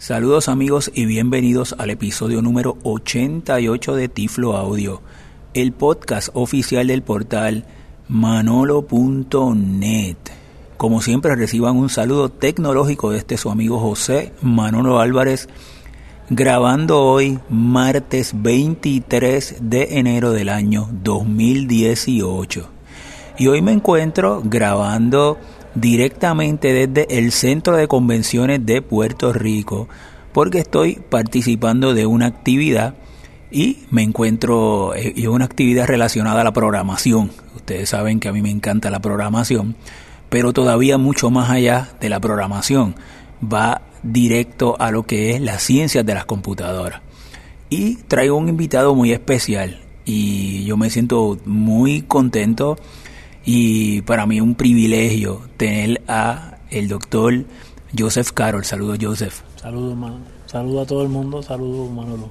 Saludos amigos y bienvenidos al episodio número 88 de Tiflo Audio, el podcast oficial del portal manolo.net. Como siempre reciban un saludo tecnológico de este su amigo José Manolo Álvarez, grabando hoy martes 23 de enero del año 2018. Y hoy me encuentro grabando directamente desde el Centro de Convenciones de Puerto Rico, porque estoy participando de una actividad y me encuentro en eh, una actividad relacionada a la programación. Ustedes saben que a mí me encanta la programación, pero todavía mucho más allá de la programación. Va directo a lo que es las ciencias de las computadoras. Y traigo un invitado muy especial y yo me siento muy contento y para mí es un privilegio tener a el doctor Joseph Carroll. Saludos, Joseph. Saludos, Saludos a todo el mundo. Saludos, Manolo.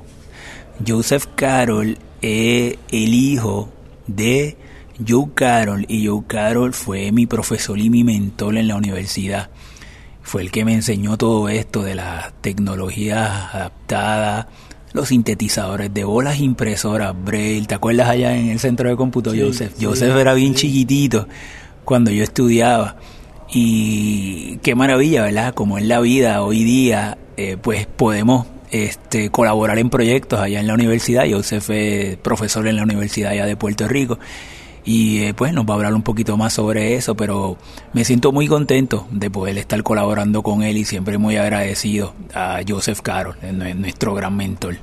Joseph Carroll es el hijo de Joe Carroll y Joe Carroll fue mi profesor y mi mentor en la universidad. Fue el que me enseñó todo esto de las tecnologías adaptadas, los sintetizadores de bolas impresoras, Braille. ¿Te acuerdas allá en el centro de cómputo, Joseph? Joseph era bien chiquitito cuando yo estudiaba. Y qué maravilla, ¿verdad? Como en la vida hoy día, eh, pues podemos este, colaborar en proyectos allá en la universidad. Joseph es profesor en la Universidad allá de Puerto Rico. Y eh, pues nos va a hablar un poquito más sobre eso, pero me siento muy contento de poder estar colaborando con él y siempre muy agradecido a Joseph Carroll, nuestro gran mentor.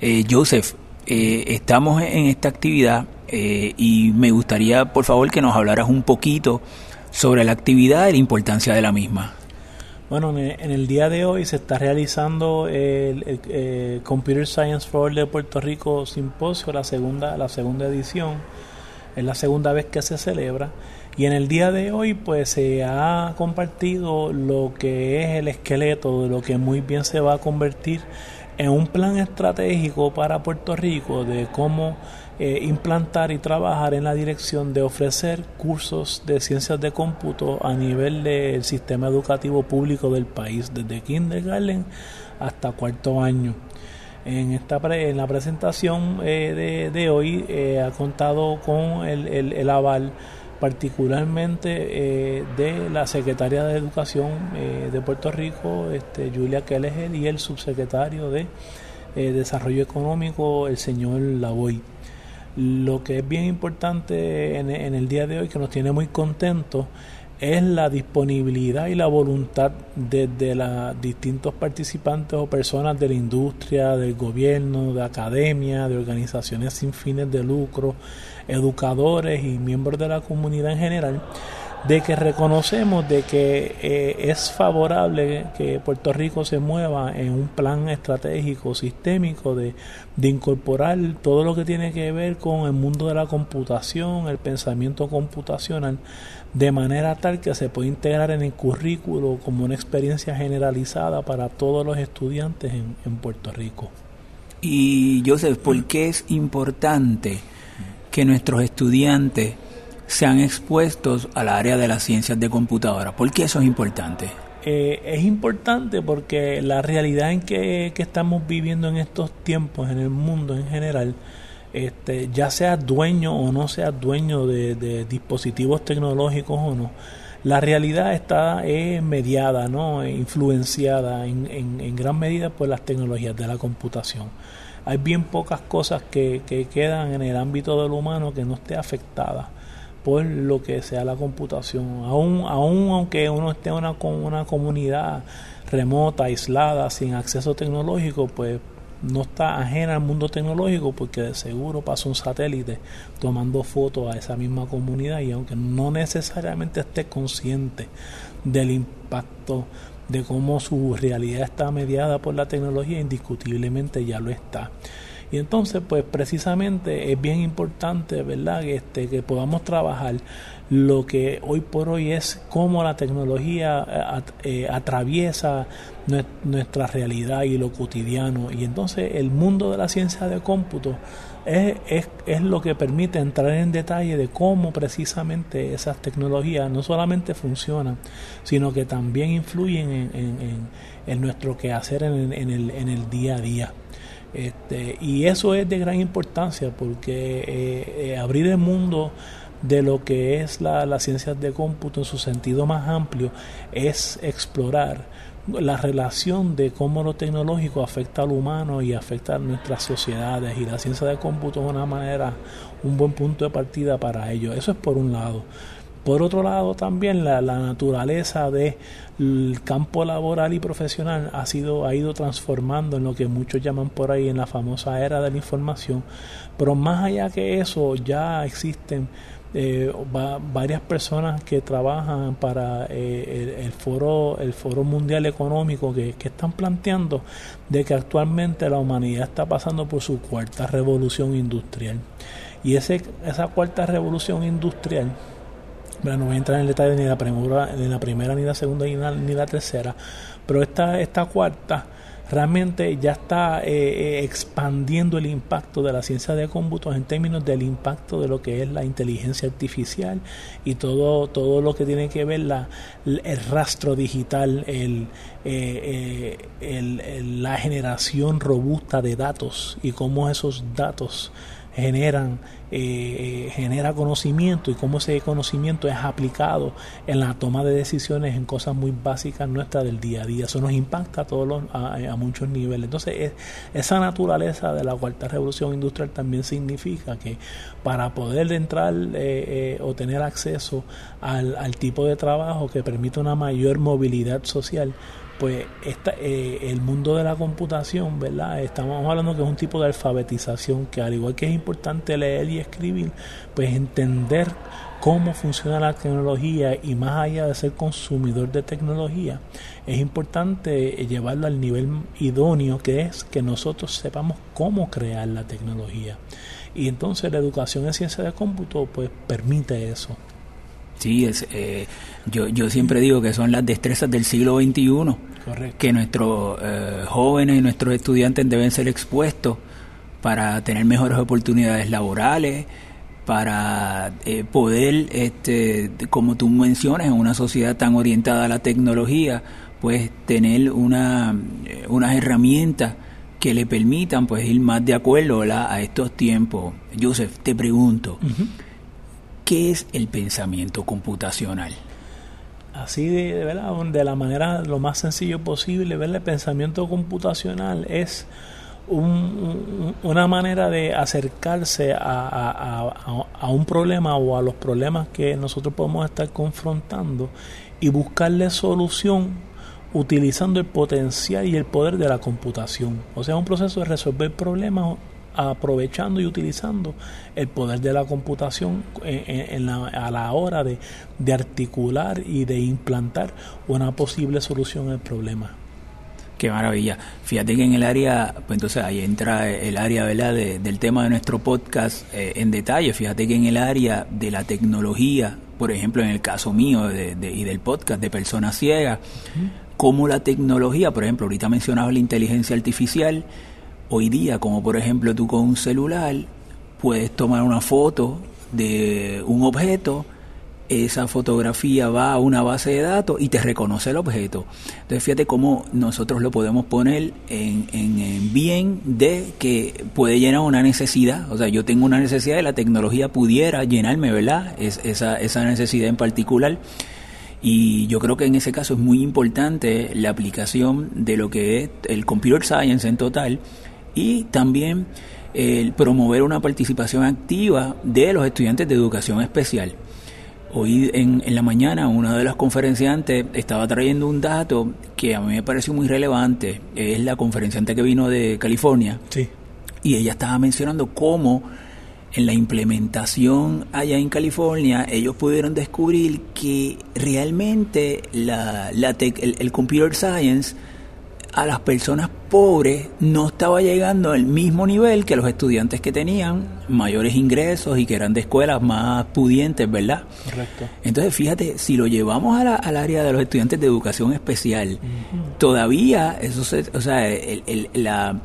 Eh, Joseph, eh, estamos en esta actividad y me gustaría por favor que nos hablaras un poquito sobre la actividad y la importancia de la misma. Bueno, en el día de hoy se está realizando el, Computer Science Forum de Puerto Rico Simposio, la segunda, la segunda edición es la segunda vez que se celebra y en el día de hoy pues se ha compartido lo que es el esqueleto de lo que muy bien se va a convertir en un plan estratégico para Puerto Rico de cómo eh, implantar y trabajar en la dirección de ofrecer cursos de ciencias de cómputo a nivel del sistema educativo público del país, desde kindergarten hasta cuarto año. En, esta en la presentación eh, de, hoy eh, ha contado con el, el, aval particularmente eh, de la secretaria de Educación de Puerto Rico, este, Julia Kelleher, y el subsecretario de Desarrollo Económico, el señor Lavoy. Lo que es bien importante en el día de hoy, que nos tiene muy contentos, es la disponibilidad y la voluntad de, los distintos participantes o personas de la industria, del gobierno, de academia, de organizaciones sin fines de lucro, educadores y miembros de la comunidad en general, de que reconocemos de que eh, es favorable que Puerto Rico se mueva en un plan estratégico, sistémico, de, de incorporar todo lo que tiene que ver con el mundo de la computación, el pensamiento computacional, de manera tal que se puede integrar en el currículo como una experiencia generalizada para todos los estudiantes en, en Puerto Rico. Y Joseph, ¿por qué es importante que nuestros estudiantes sean expuestos al área de las ciencias de computadora? ¿Por qué eso es importante? Eh, es importante porque la realidad en que, que estamos viviendo en estos tiempos en el mundo en general este, ya seas dueño o no seas dueño de, dispositivos tecnológicos o no, la realidad está mediada, ¿no? influenciada en, en, gran medida por las tecnologías de la computación. Hay bien pocas cosas que, que quedan en el ámbito del humano que no esté afectada por lo que sea la computación. Aún, aún aunque uno esté en una, una comunidad remota, aislada, sin acceso tecnológico, pues no está ajena al mundo tecnológico porque de seguro pasa un satélite tomando fotos a esa misma comunidad y aunque no necesariamente esté consciente del impacto de cómo su realidad está mediada por la tecnología, indiscutiblemente ya lo está. Y entonces, pues precisamente es bien importante, ¿verdad?, este, que podamos trabajar lo que hoy por hoy es cómo la tecnología eh, eh, atraviesa nuestra realidad y lo cotidiano. Y entonces el mundo de la ciencia de cómputo es, es, es, lo que permite entrar en detalle de cómo precisamente esas tecnologías no solamente funcionan, sino que también influyen en, en, en, nuestro quehacer en, en, el, en el día a día. Este, y eso es de gran importancia porque eh, abrir el mundo de lo que es la, la ciencia de cómputo en su sentido más amplio es explorar la relación de cómo lo tecnológico afecta al humano y afecta a nuestras sociedades y la ciencia de cómputo es una manera, un buen punto de partida para ello. Eso es por un lado. Por otro lado, también la, naturaleza del campo laboral y profesional ha, sido, ha ido transformando en lo que muchos llaman por ahí en la famosa era de la información. Pero más allá que eso, ya existen eh, varias personas que trabajan para eh, el, foro el foro mundial económico que, están planteando de que actualmente la humanidad está pasando por su cuarta revolución industrial y ese esa cuarta revolución industrial no voy a entrar en el detalle ni la primera ni la primera ni la segunda ni la, tercera pero esta esta cuarta realmente ya está eh, eh, expandiendo el impacto de la ciencia de cómputos en términos del impacto de lo que es la inteligencia artificial y todo, todo lo que tiene que ver la, el rastro digital, el, eh, el, la generación robusta de datos y cómo esos datos generan eh, eh, genera conocimiento y cómo ese conocimiento es aplicado en la toma de decisiones en cosas muy básicas nuestras del día a día. Eso nos impacta a, todos a, muchos niveles. Entonces, esa naturaleza de la cuarta revolución industrial también significa que para poder entrar eh, o tener acceso al, al tipo de trabajo que permite una mayor movilidad social, pues esta, eh, el mundo de la computación, ¿verdad? Estamos hablando que es un tipo de alfabetización que al igual que es importante leer y escribir, pues entender cómo funciona la tecnología y más allá de ser consumidor de tecnología, es importante llevarlo al nivel idóneo que es que nosotros sepamos cómo crear la tecnología. Y entonces la educación en ciencia de cómputo pues permite eso. Sí, es, eh, yo, yo siempre digo que son las destrezas del siglo XXI, que nuestros eh, jóvenes y nuestros estudiantes deben ser expuestos para tener mejores oportunidades laborales, para eh, poder, este, como tú mencionas, en una sociedad tan orientada a la tecnología, pues tener una, unas herramientas que le permitan pues ir más de acuerdo a estos tiempos. Joseph, te pregunto. ¿Qué es el pensamiento computacional? Así de, ¿verdad? de la manera lo más sencillo posible, ver el pensamiento computacional es una manera de acercarse a, a, un problema o a los problemas que nosotros podemos estar confrontando y buscarle solución utilizando el potencial y el poder de la computación. O sea, un proceso de resolver problemas aprovechando y utilizando el poder de la computación en, a la hora de, de, articular y de implantar una posible solución al problema. Qué maravilla. Fíjate que en el área, pues entonces ahí entra el área ¿verdad? del tema de nuestro podcast eh, en detalle. Fíjate que en el área de la tecnología, por ejemplo, en el caso mío de, y del podcast de personas ciegas, como la tecnología, por ejemplo, ahorita mencionaba la inteligencia artificial, Hoy día, como por ejemplo tú con un celular, puedes tomar una foto de un objeto, esa fotografía va a una base de datos y te reconoce el objeto. Entonces fíjate cómo nosotros lo podemos poner en, en, bien de que puede llenar una necesidad. O sea, yo tengo una necesidad y la tecnología pudiera llenarme, ¿verdad? Es, esa, esa necesidad en particular. Y yo creo que en ese caso es muy importante la aplicación de lo que es el computer science en total y también el promover una participación activa de los estudiantes de educación especial. Hoy en, en la mañana una de las conferenciantes estaba trayendo un dato que a mí me pareció muy relevante, es la conferenciante que vino de California, sí. y ella estaba mencionando cómo en la implementación allá en California ellos pudieron descubrir que realmente la, la el computer science a las personas pobres no estaba llegando al mismo nivel que los estudiantes que tenían mayores ingresos y que eran de escuelas más pudientes, ¿verdad? Correcto. Entonces, fíjate, si lo llevamos a la, al área de los estudiantes de educación especial, todavía, eso se, o sea, el, el, la,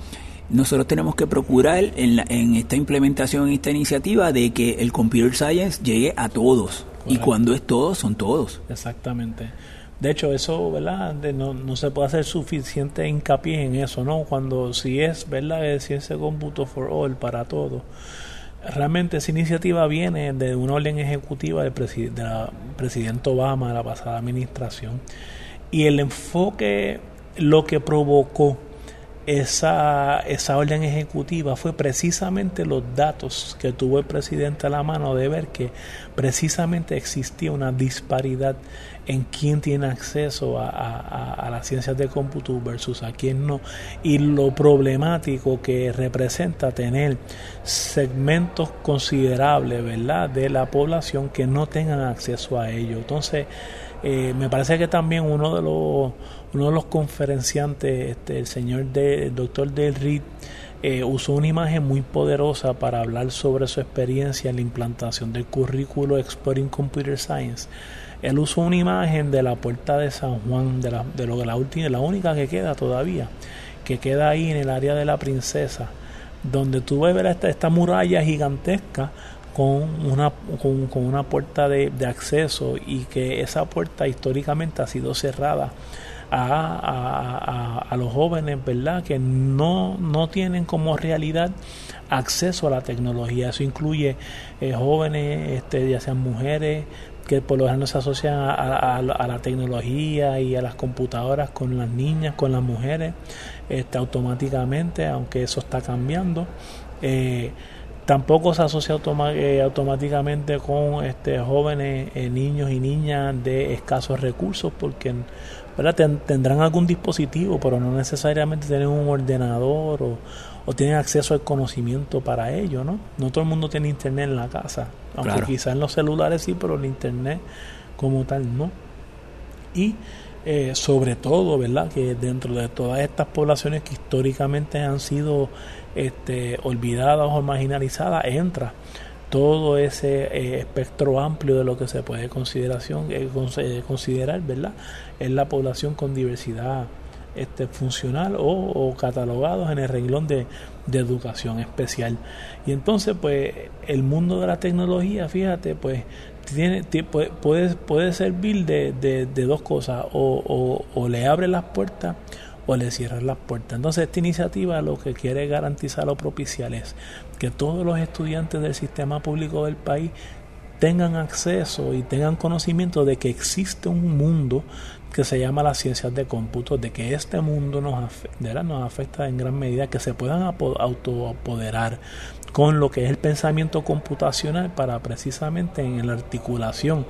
nosotros tenemos que procurar en, la, en esta implementación, en esta iniciativa, de que el computer science llegue a todos. Y cuando es todos, son todos. Exactamente. De hecho, eso, ¿verdad? no, no se puede hacer suficiente hincapié en eso, ¿no? Cuando si es, ¿verdad? Es ciencia cómputo for all, para todos. Realmente esa iniciativa viene de una orden ejecutiva del de presidente Obama de la pasada administración. Y el enfoque, lo que provocó esa, esa orden ejecutiva fue precisamente los datos que tuvo el presidente a la mano de ver que precisamente existía una disparidad en quién tiene acceso a, a, las ciencias de cómputo versus a quién no. Y lo problemático que representa tener segmentos considerables verdad de la población que no tengan acceso a ello. Entonces eh, me parece que también uno de los uno de los conferenciantes, este, el señor de, el doctor Del Reed, eh, usó una imagen muy poderosa para hablar sobre su experiencia en la implantación del currículo Exploring Computer Science. Él usó una imagen de la puerta de San Juan, de, la, de lo, la, última, la única que queda todavía, que queda ahí en el área de la princesa, donde tú ves esta, esta muralla gigantesca con una, con, una puerta de, de, acceso y que esa puerta históricamente ha sido cerrada a, a, los jóvenes, ¿verdad? Que no, no tienen como realidad acceso a la tecnología. Eso incluye eh, jóvenes, este, ya sean mujeres, que por lo general se asocian a, la tecnología y a las computadoras con las niñas, con las mujeres, este, automáticamente, aunque eso está cambiando. Eh, tampoco se asocia eh, automáticamente con este, jóvenes, niños y niñas de escasos recursos, porque tendrán algún dispositivo, pero no necesariamente tienen un ordenador o, o, tienen acceso al conocimiento para ello, ¿no? No todo el mundo tiene internet en la casa, aunque quizás en los celulares sí, pero el internet como tal no. Y eh, sobre todo, ¿verdad? Que dentro de todas estas poblaciones que históricamente han sido este, o marginalizadas, entra todo ese eh, espectro amplio de lo que se puede consideración, eh, eh, considerar, ¿verdad? En la población con diversidad este, funcional o, catalogados en el renglón de, educación especial. Y entonces, pues, el mundo de la tecnología, fíjate, pues, tiene, puede, puede servir de, de, de dos cosas, o, o, o le abre las puertas o le cierran las puertas. Entonces esta iniciativa lo que quiere garantizar o propiciar es que todos los estudiantes del sistema público del país tengan acceso y tengan conocimiento de que existe un mundo que se llama las ciencias de cómputo, de que este mundo nos afecta, nos afecta en gran medida, que se puedan autoapoderar con lo que es el pensamiento computacional para precisamente en la articulación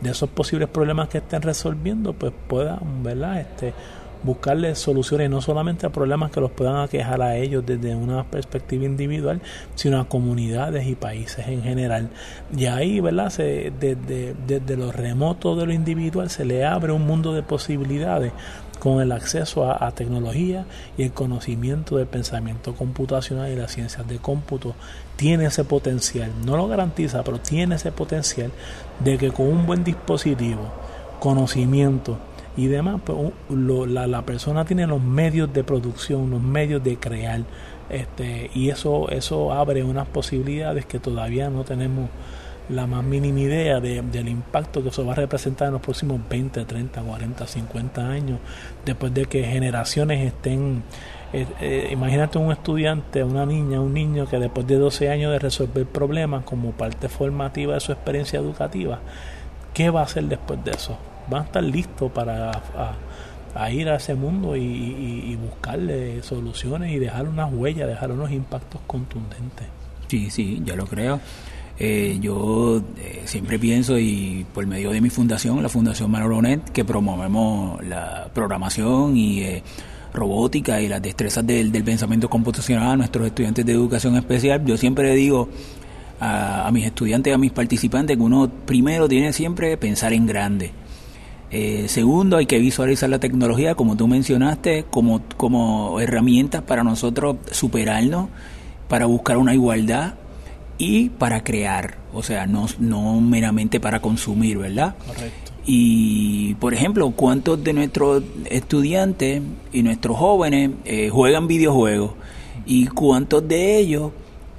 de esos posibles problemas que estén resolviendo, pues puedan, ¿verdad? Este, buscarle soluciones no solamente a problemas que los puedan aquejar a ellos desde una perspectiva individual, sino a comunidades y países en general. Y ahí, ¿verdad? Se, desde, desde lo remoto de lo individual se le abre un mundo de posibilidades con el acceso a, tecnología y el conocimiento del pensamiento computacional y las ciencias de cómputo tiene ese potencial, no lo garantiza, pero tiene ese potencial de que con un buen dispositivo, conocimiento, y demás, pues la, la, persona tiene los medios de producción, los medios de crear, este, y eso, eso abre unas posibilidades que todavía no tenemos la más mínima idea de, del impacto que eso va a representar en los próximos 20, 30, 40, 50 años, después de que generaciones estén... Eh, eh, imagínate un estudiante, una niña, un niño que después de 12 años de resolver problemas como parte formativa de su experiencia educativa, ¿qué va a hacer después de eso? Van a estar listos para a, ir a ese mundo y, buscarle soluciones y dejar unas huellas, dejar unos impactos contundentes. Sí, sí, ya lo creo. Eh, yo eh, siempre pienso y por medio de mi fundación, la Fundación Manolonet, que promovemos la programación y eh, robótica y las destrezas del, pensamiento computacional a nuestros estudiantes de educación especial, yo siempre digo a, a mis estudiantes, a mis participantes, que uno primero tiene siempre pensar en grande Eh, segundo, hay que visualizar la tecnología, como tú mencionaste, como, como herramientas para nosotros superarnos, para buscar una igualdad y para crear, o sea, no, no meramente para consumir, ¿verdad? Correcto. Y, por ejemplo, ¿cuántos de nuestros estudiantes y nuestros jóvenes eh, juegan videojuegos? ¿Y cuántos de ellos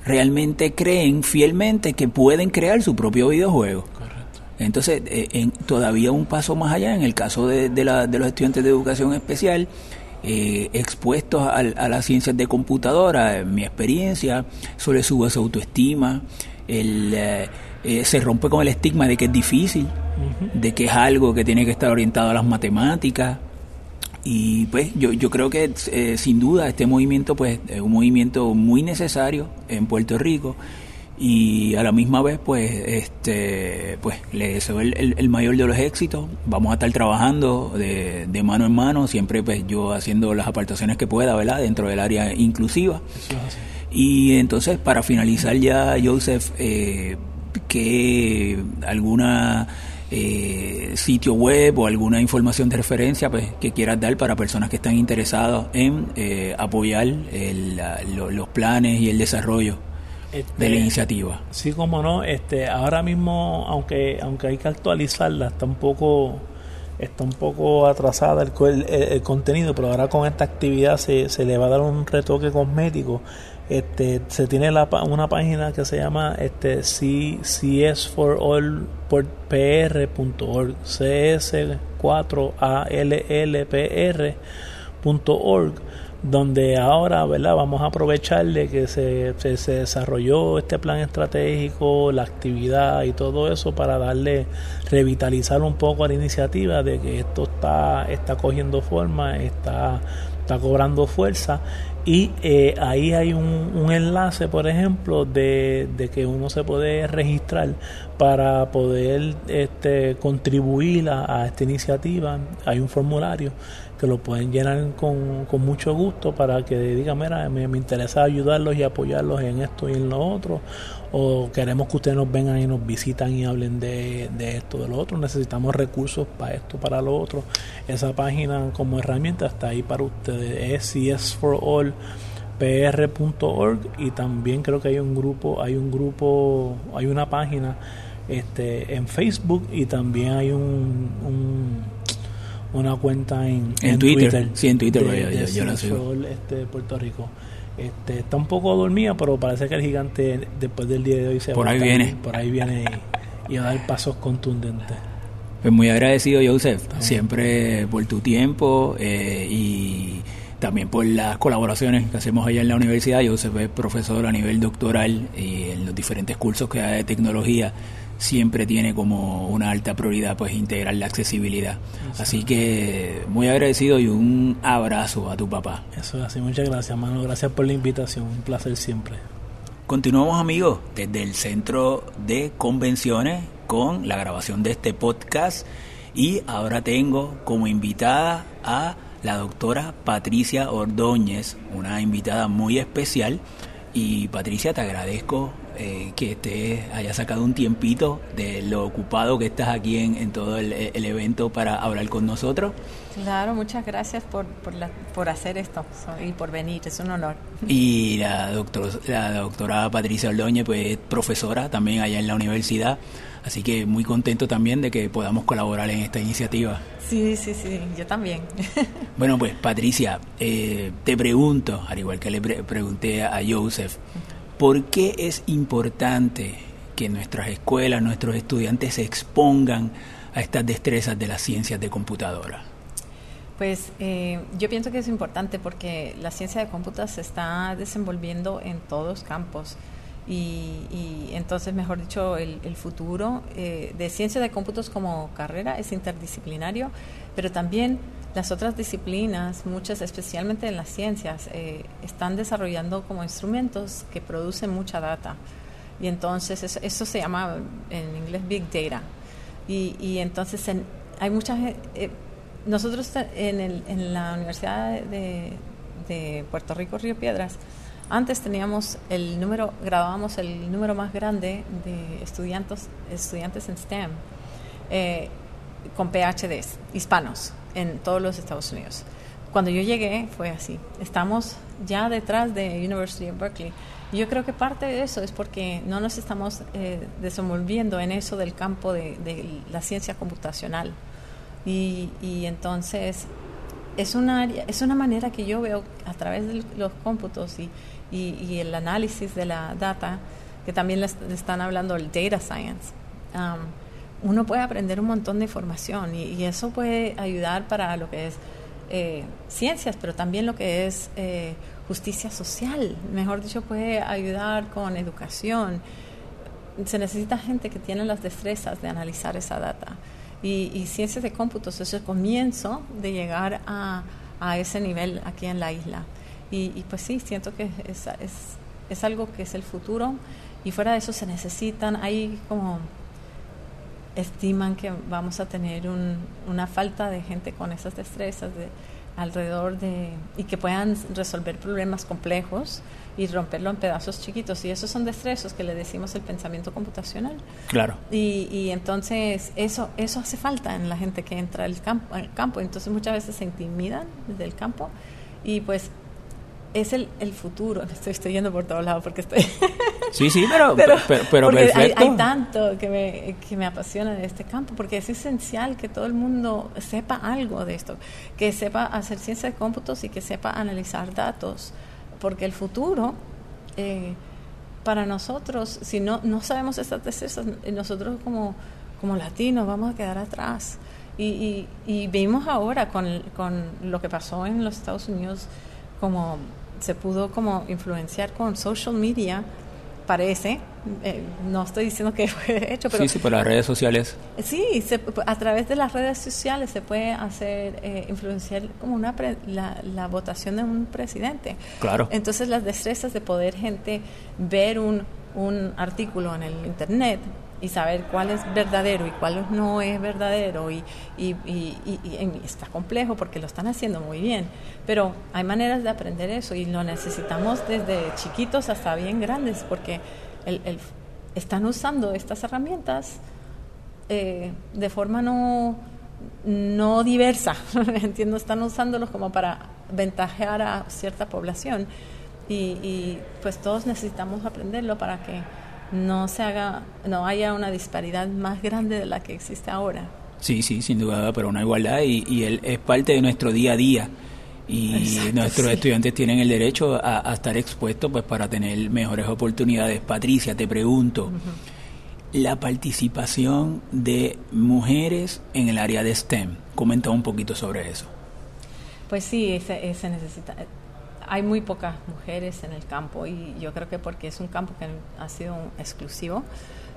realmente creen fielmente que pueden crear su propio videojuego? Entonces, eh, en, todavía un paso más allá, en el caso de, de, la, de los estudiantes de educación especial, eh, expuestos a, a, las ciencias de computadora, en mi experiencia, eso le sube su autoestima, el, eh, eh, se rompe con el estigma de que es difícil, uh -huh. de que es algo que tiene que estar orientado a las matemáticas. Y pues yo, yo creo que eh, sin duda este movimiento pues es un movimiento muy necesario en Puerto Rico y a la misma vez pues este pues le deseo el, el, el, mayor de los éxitos. Vamos a estar trabajando de, de, mano en mano siempre pues yo haciendo las apartaciones que pueda verdad dentro del área inclusiva. Y entonces para finalizar ya Joseph eh, que alguna eh, sitio web o alguna información de referencia pues, que quieras dar para personas que están interesadas en eh, apoyar el, lo, los planes y el desarrollo este, de la iniciativa. Sí, como no, este, ahora mismo, aunque, aunque hay que actualizarla, está un poco está un poco atrasada el, el, el, contenido, pero ahora con esta actividad se, se le va a dar un retoque cosmético. Este, se tiene la, una página que se llama este, csforallpr.org, cs4allpr.org donde ahora ¿verdad? vamos a aprovechar de que se, se, desarrolló este plan estratégico, la actividad y todo eso para darle, revitalizar un poco a la iniciativa de que esto está, está cogiendo forma, está, está cobrando fuerza y eh, ahí hay un, un, enlace, por ejemplo, de, de, que uno se puede registrar para poder este, contribuir a, esta iniciativa. Hay un formulario que lo pueden llenar con, con mucho gusto para que digan, mira, me, me, interesa ayudarlos y apoyarlos en esto y en lo otro, o queremos que ustedes nos vengan y nos visitan y hablen de, esto, de lo otro, necesitamos recursos para esto, para lo otro. Esa página como herramienta está ahí para ustedes, es CS y también creo que hay un grupo, hay un grupo, hay una página este en Facebook y también hay un, un una cuenta en, en, en Twitter. Twitter. Sí, en Twitter, de, yo, de yo, yo la sigo. Este, Puerto Rico. Este, está un poco dormida, pero parece que el gigante después del día de hoy se por va ahí viene. Por ahí viene y, y a dar pasos contundentes. Pues muy agradecido, Joseph, También. siempre por tu tiempo eh, y también por las colaboraciones que hacemos allá en la universidad. Joseph es profesor a nivel doctoral y en los diferentes cursos que hay de tecnología siempre tiene como una alta prioridad pues integrar la accesibilidad. Eso. Así que muy agradecido y un abrazo a tu papá. Eso es así, muchas gracias, mano. Gracias por la invitación, un placer siempre. Continuamos amigos desde el centro de convenciones con la grabación de este podcast y ahora tengo como invitada a la doctora Patricia Ordóñez, una invitada muy especial. Y Patricia, te agradezco eh, que te haya sacado un tiempito de lo ocupado que estás aquí en, en todo el, el, evento para hablar con nosotros. Claro, muchas gracias por, por, la, por hacer esto y por venir, es un honor. Y la, doctor, la doctora Patricia Ordóñez, pues profesora también allá en la universidad, así que muy contento también de que podamos colaborar en esta iniciativa. Sí, sí, sí, yo también. bueno, pues Patricia, eh, te pregunto, al igual que le pre pregunté a Joseph, ¿por qué es importante que nuestras escuelas, nuestros estudiantes se expongan a estas destrezas de las ciencias de computadora? Pues eh, yo pienso que es importante porque la ciencia de cómputa se está desenvolviendo en todos campos. Y, entonces, mejor dicho, el, el futuro eh, de ciencia de cómputos como carrera es interdisciplinario, pero también las otras disciplinas, muchas especialmente en las ciencias, eh, están desarrollando como instrumentos que producen mucha data. Y entonces eso, eso se llama en inglés Big Data. Y, entonces en, hay muchas... Eh, nosotros en, el, en, la Universidad de, de Puerto Rico, Río Piedras, antes teníamos el número, grabábamos el número más grande de estudiantes, estudiantes en STEM. Eh, con PhDs hispanos en todos los Estados Unidos. Cuando yo llegué fue así. Estamos ya detrás de University of Berkeley. Y yo creo que parte de eso es porque no nos estamos eh, desenvolviendo en eso del campo de, la ciencia computacional. Y, y, entonces es una, es una manera que yo veo a través de los cómputos y, y, el análisis de la data, que también le, están hablando el data science. Um, uno puede aprender un montón de información y, eso puede ayudar para lo que es eh, ciencias, pero también lo que es eh, justicia social. Mejor dicho, puede ayudar con educación. Se necesita gente que tiene las destrezas de analizar esa data. Y, ciencias de cómputos es el comienzo de llegar a, a ese nivel aquí en la isla. Y, pues sí, siento que es, es, es, algo que es el futuro y fuera de eso se necesitan, hay como estiman que vamos a tener un, una falta de gente con esas destrezas de alrededor de y que puedan resolver problemas complejos y romperlo en pedazos chiquitos. Y esos son destrezos que le decimos el pensamiento computacional. Claro. Y, y entonces eso eso hace falta en la gente que entra al campo al campo. Entonces muchas veces se intimidan desde el campo y pues es el, el futuro. Estoy, estoy yendo por todos lados porque estoy... Sí, sí, pero, pero, Hay, hay, tanto que me, que me apasiona de este campo, porque es esencial que todo el mundo sepa algo de esto, que sepa hacer ciencia de cómputos y que sepa analizar datos, porque el futuro, eh, para nosotros, si no, no sabemos estas destrezas, nosotros como, como latinos vamos a quedar atrás. Y, y, y vimos ahora con, con lo que pasó en los Estados Unidos, como se pudo como influenciar con social media, parece, eh, no estoy diciendo que fue hecho, pero... Sí, sí, por las redes sociales. Sí, a través de las redes sociales se puede hacer, eh, influenciar como una la, la, votación de un presidente. Claro. Entonces las destrezas de poder gente ver un, un artículo en el Internet y saber cuál es verdadero y cuál no es verdadero y, y, y, está complejo porque lo están haciendo muy bien, pero hay maneras de aprender eso y lo necesitamos desde chiquitos hasta bien grandes porque el, están usando estas herramientas eh, de forma no, no diversa, entiendo, están usándolos como para ventajear a cierta población y pues todos necesitamos aprenderlo para que no se haga, no haya una disparidad más grande de la que existe ahora. Sí, sí, sin duda, pero una igualdad y, y él es parte de nuestro día a día y nuestros estudiantes tienen el derecho a, estar expuestos pues para tener mejores oportunidades. Patricia, te pregunto, la participación de mujeres en el área de STEM, comenta un poquito sobre eso. Pues sí, se, se necesita hay muy pocas mujeres en el campo y yo creo que porque es un campo que ha sido exclusivo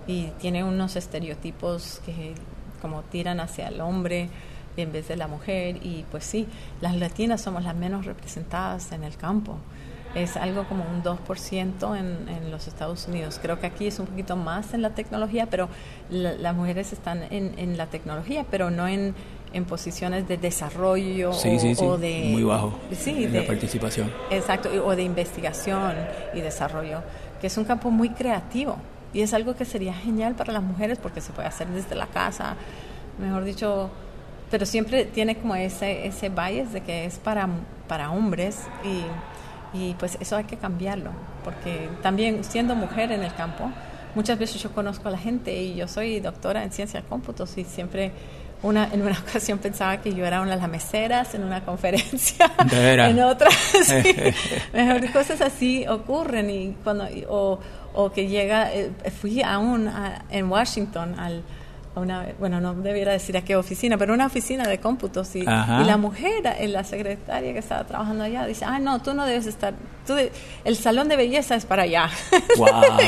y tiene unos estereotipos que como tiran hacia el hombre en vez de la mujer y pues sí, las latinas somos las menos representadas en el campo. Es algo como un 2% en, en los Estados Unidos. Creo que aquí es un poquito más en la tecnología, pero las mujeres están en, en la tecnología, pero no en en posiciones de desarrollo o, de muy bajo sí, de participación. Exacto o de investigación y desarrollo que es un campo muy creativo y es algo que sería genial para las mujeres porque se puede hacer desde la casa mejor dicho pero siempre tiene como ese ese bias de que es para para hombres y y pues eso hay que cambiarlo porque también siendo mujer en el campo muchas veces yo conozco a la gente y yo soy doctora en ciencia de cómputos y siempre una, en una ocasión pensaba que yo era una de las meseras en una conferencia, en otra, sí, mejor cosas así ocurren y cuando o, o que llega, eh, fui aún a, en Washington al a una, bueno, no debiera decir a qué oficina, pero una oficina de cómputos y, y la mujer, la secretaria que estaba trabajando allá, dice, ah, no, tú no debes estar, tú el salón de belleza es para allá.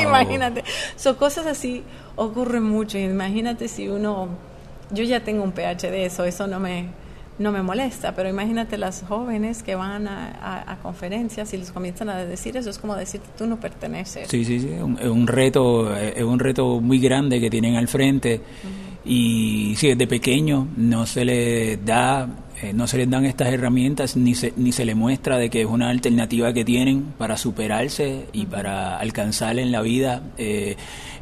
imagínate, son cosas así ocurren mucho, imagínate si uno yo ya tengo un PhD, eso, eso no me, no me molesta, pero imagínate las jóvenes que van a, conferencias y les comienzan a decir eso, es como decir, tú no perteneces. Sí, sí, sí, es un, reto, es un reto muy grande que tienen al frente. Y si desde pequeño no se le da eh, no se les dan estas herramientas ni se, ni se le muestra de que es una alternativa que tienen para superarse y para alcanzar en la vida eh,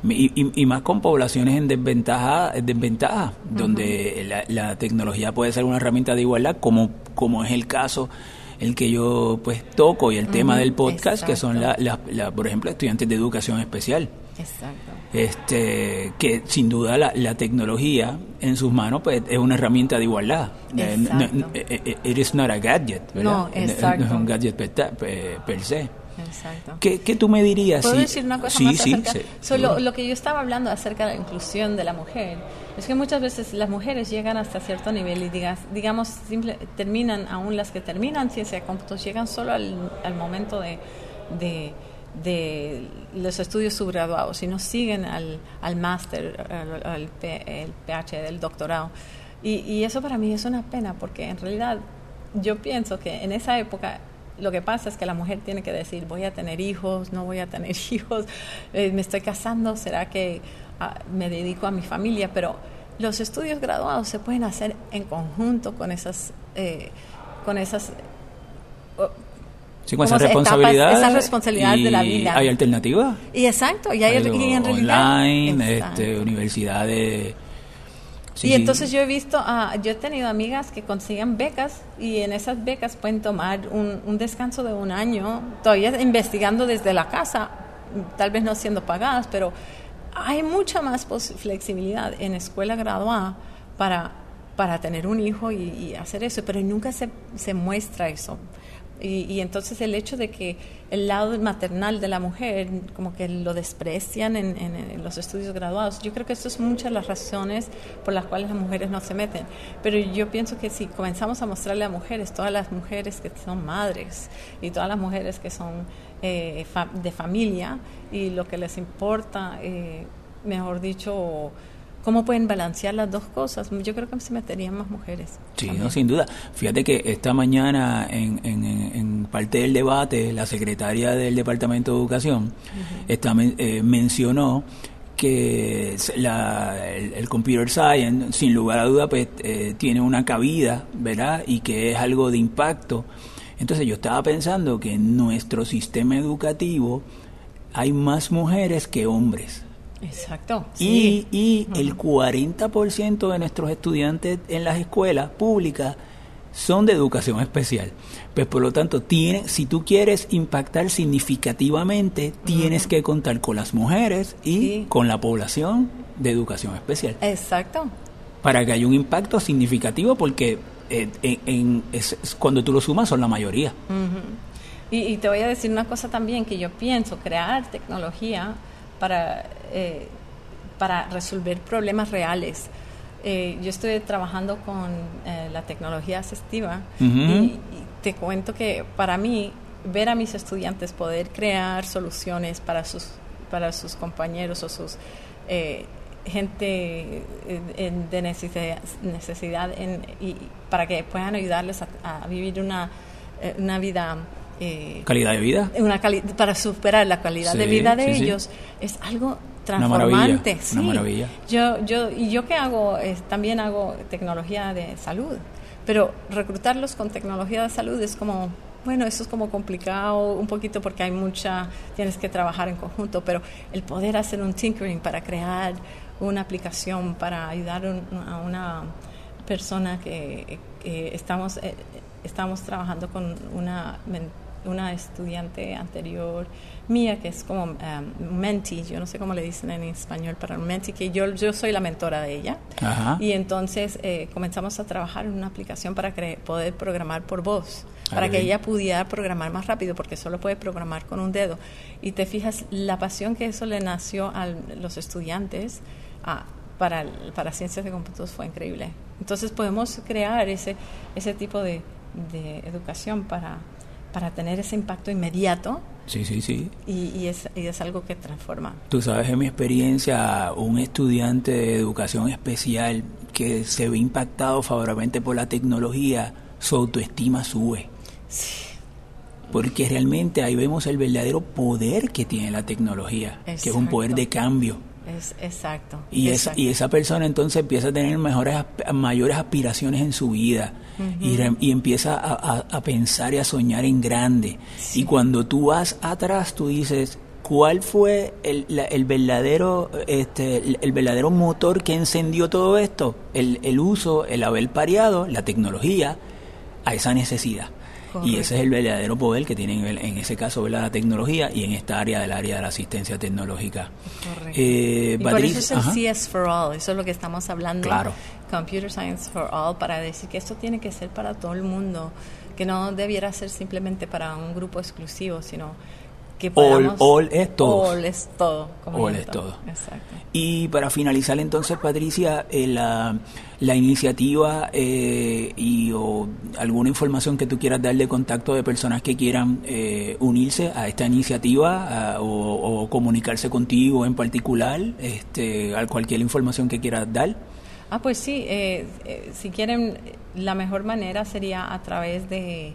y, más con poblaciones en desventaja, desventaja donde la, la, tecnología puede ser una herramienta de igualdad como, como es el caso el que yo pues toco y el tema del podcast que son la, la, por ejemplo estudiantes de educación especial Exacto. Este, que sin duda la, la, tecnología en sus manos pues, es una herramienta de igualdad. Eh, no, eh, eh, it is not a gadget, No, exacto. no es un gadget per, se. Exacto. ¿Qué, ¿Qué, tú me dirías? ¿Puedo decir una cosa más sí, sí, lo, que yo estaba hablando acerca de la inclusión de la mujer es que muchas veces las mujeres llegan hasta cierto nivel y digas, digamos, simple, terminan, aún las que terminan ciencia de cómputos, llegan solo al, al momento de, de de los estudios subgraduados, no siguen al, al máster, al, el PH del doctorado. Y, y, eso para mí es una pena, porque en realidad yo pienso que en esa época lo que pasa es que la mujer tiene que decir, voy a tener hijos, no voy a tener hijos, eh, me estoy casando, será que ah, me dedico a mi familia, pero los estudios graduados se pueden hacer en conjunto con esas, eh, con esas Sí, con esa responsabilidad. Esa responsabilidad de la vida. ¿Hay alternativas? Y exacto, y hay, en realidad. Online, este, universidades. y entonces yo he visto, ah, yo he tenido amigas que consiguen becas y en esas becas pueden tomar un, un descanso de un año, todavía investigando desde la casa, tal vez no siendo pagadas, pero hay mucha más flexibilidad en escuela graduada para, para tener un hijo y, y hacer eso, pero nunca se, se muestra eso. Y, entonces el hecho de que el lado maternal de la mujer como que lo desprecian en, los estudios graduados, yo creo que eso es muchas las razones por las cuales las mujeres no se meten. Pero yo pienso que si comenzamos a mostrarle a mujeres, todas las mujeres que son madres y todas las mujeres que son eh, de familia y lo que les importa, eh, mejor dicho, ¿Cómo pueden balancear las dos cosas? Yo creo que se meterían más mujeres. Sí, no, sin duda. Fíjate que esta mañana, en, en, parte del debate, la secretaria del Departamento de Educación eh, mencionó que la, el, computer science, sin lugar a duda, pues eh, tiene una cabida, ¿verdad? Y que es algo de impacto. Entonces yo estaba pensando que en nuestro sistema educativo hay más mujeres que hombres. Exacto. Y, y el 40% de nuestros estudiantes en las escuelas públicas son de educación especial. Pues por lo tanto, tiene, si tú quieres impactar significativamente, tienes que contar con las mujeres y con la población de educación especial. Exacto. Para que haya un impacto significativo, porque eh, en, cuando tú lo sumas son la mayoría. y, y te voy a decir una cosa también, que yo pienso, crear tecnología para, eh, para resolver problemas reales. Eh, yo estoy trabajando con eh, la tecnología asistiva y, te cuento que para mí ver a mis estudiantes poder crear soluciones para sus, para sus compañeros o sus gente de necesidad, necesidad en, y para que puedan ayudarles a, vivir una, una vida eh, calidad de vida. Una para superar la calidad de vida de ellos es algo transformante. Una maravilla. Yo, yo, y yo que hago, también hago tecnología de salud, pero reclutarlos con tecnología de salud es como, bueno, eso es como complicado un poquito porque hay mucha, tienes que trabajar en conjunto, pero el poder hacer un tinkering para crear una aplicación para ayudar a una persona que, estamos, eh, estamos trabajando con una una estudiante anterior mía que es como um, mentee, yo no sé cómo le dicen en español para un mentee, que yo, yo soy la mentora de ella. Y entonces eh, comenzamos a trabajar en una aplicación para poder programar por voz, ah, para que ella pudiera programar más rápido, porque solo puede programar con un dedo. Y te fijas, la pasión que eso le nació a los estudiantes ah, para, para ciencias de cómputos fue increíble. Entonces podemos crear ese, ese tipo de, de educación para para tener ese impacto inmediato. Sí, sí, sí. Y, es, y es algo que transforma. Tú sabes, en mi experiencia, un estudiante de educación especial que se ve impactado favorablemente por la tecnología, su autoestima sube. Sí. Porque realmente ahí vemos el verdadero poder que tiene la tecnología, que es un poder de cambio. Es, exacto. Y, Esa, y esa persona entonces empieza a tener mejores, mayores aspiraciones en su vida y, y, empieza a, pensar y a soñar en grande. Y cuando tú vas atrás, tú dices, ¿cuál fue el, el verdadero este, el, verdadero motor que encendió todo esto? El, el uso, el haber pareado la tecnología a esa necesidad. Y ese es el verdadero poder que tiene en ese caso la tecnología y en esta área del área de la asistencia tecnológica. Eh, y por eso es el CS for All, eso es lo que estamos hablando. Claro. Computer Science for All, para decir que esto tiene que ser para todo el mundo, que no debiera ser simplemente para un grupo exclusivo, sino que podamos... All, es todo. All es todo. All es todo. Exacto. Y para finalizar entonces, Patricia, eh, la, la, iniciativa eh, y o alguna información que tú quieras dar de contacto de personas que quieran eh, unirse a esta iniciativa o, comunicarse contigo en particular, este, a cualquier información que quieras dar. Ah, pues sí, si quieren, la mejor manera sería a través de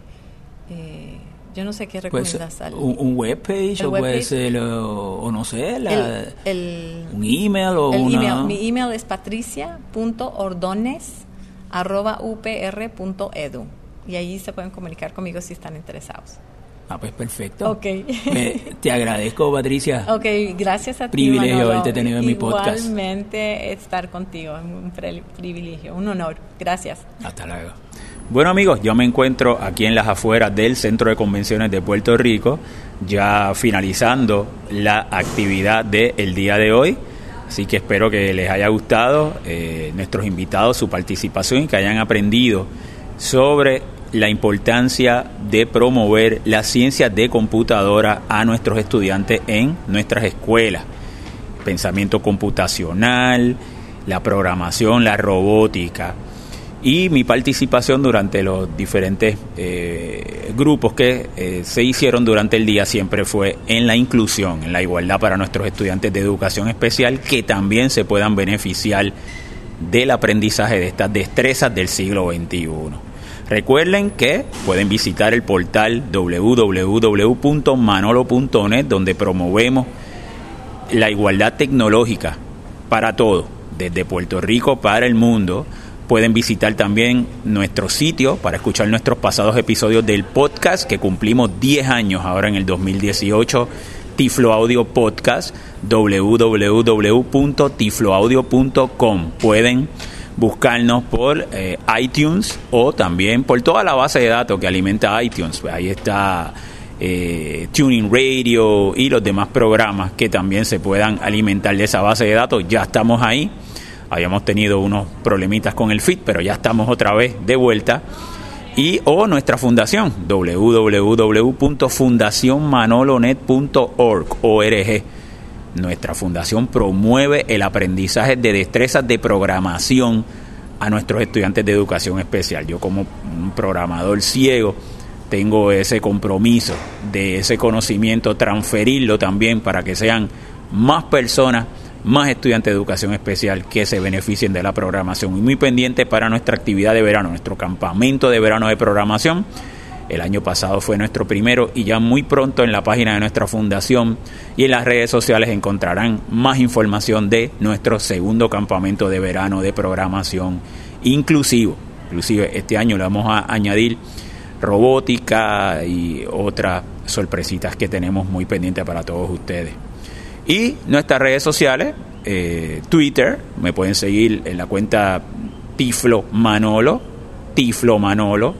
yo no sé qué pues, recomiendas. un, un webpage o puede ser, o, no sé, el, un email o una... Mi email es patricia.ordones.upr.edu y ahí se pueden comunicar conmigo si están interesados. Ah, pues perfecto. Ok. te agradezco, Patricia. Ok, gracias a ti. Privilegio haberte tenido en mi podcast. Igualmente estar contigo, un privilegio, un honor. Gracias. Hasta luego. Bueno amigos, yo me encuentro aquí en las afueras del Centro de Convenciones de Puerto Rico, ya finalizando la actividad del día de hoy. Así que espero que les haya gustado eh, nuestros invitados, su participación y que hayan aprendido sobre la importancia de promover la ciencia de computadora a nuestros estudiantes en nuestras escuelas. Pensamiento computacional, la programación, la robótica y mi participación durante los diferentes eh, grupos que eh, se hicieron durante el día siempre fue en la inclusión, en la igualdad para nuestros estudiantes de educación especial que también se puedan beneficiar del aprendizaje de estas destrezas del siglo XXI. Recuerden que pueden visitar el portal www.manolo.net donde promovemos la igualdad tecnológica para todos, desde Puerto Rico para el mundo Pueden visitar también nuestro sitio para escuchar nuestros pasados episodios del podcast que cumplimos 10 años ahora en el 2018. Tiflo Audio Podcast, www.tifloaudio.com. Pueden buscarnos por eh, iTunes o también por toda la base de datos que alimenta iTunes. Ahí está eh, Tuning Radio y los demás programas que también se puedan alimentar de esa base de datos. Ya estamos ahí. Habíamos tenido unos problemitas con el FIT, pero ya estamos otra vez de vuelta. Y o nuestra fundación, www.fundacionmanolonet.org. Nuestra fundación promueve el aprendizaje de destrezas de programación a nuestros estudiantes de educación especial. Yo como un programador ciego tengo ese compromiso de ese conocimiento, transferirlo también para que sean más personas más estudiantes de educación especial que se beneficien de la programación. Y muy pendiente para nuestra actividad de verano, nuestro campamento de verano de programación. El año pasado fue nuestro primero y ya muy pronto en la página de nuestra fundación y en las redes sociales encontrarán más información de nuestro segundo campamento de verano de programación inclusivo. Inclusive este año le vamos a añadir robótica y otras sorpresitas que tenemos muy pendientes para todos ustedes. Y nuestras redes sociales, eh, Twitter, me pueden seguir en la cuenta Tiflo Manolo, Tiflo Manolo,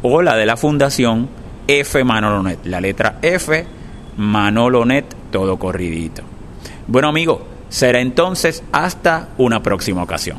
o la de la fundación F Manolonet, la letra F Manolonet, todo corridito. Bueno amigos, será entonces hasta una próxima ocasión.